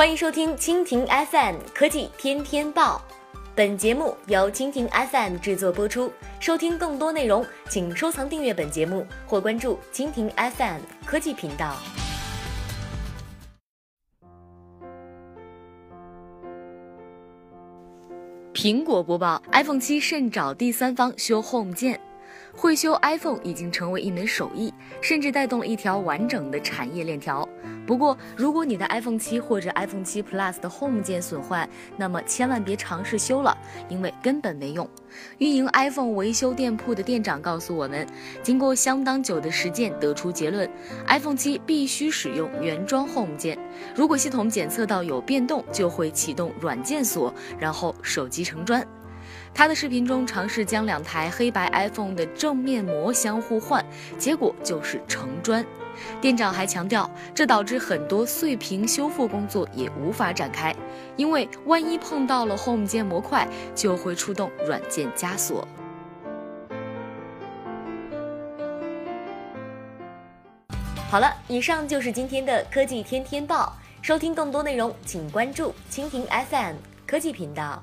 欢迎收听蜻蜓 FM 科技天天报，本节目由蜻蜓 FM 制作播出。收听更多内容，请收藏订阅本节目或关注蜻蜓 FM 科技频道。苹果播报：iPhone 七慎找第三方修 Home 键。会修 iPhone 已经成为一门手艺，甚至带动了一条完整的产业链条。不过，如果你的 iPhone 七或者 iPhone 七 Plus 的 Home 键损坏，那么千万别尝试修了，因为根本没用。运营 iPhone 维修店铺的店长告诉我们，经过相当久的实践，得出结论：iPhone 七必须使用原装 Home 键。如果系统检测到有变动，就会启动软件锁，然后手机成砖。他的视频中尝试将两台黑白 iPhone 的正面膜相互换，结果就是成砖。店长还强调，这导致很多碎屏修复工作也无法展开，因为万一碰到了 Home 键模块，就会触动软件加锁。好了，以上就是今天的科技天天报。收听更多内容，请关注蜻蜓 FM 科技频道。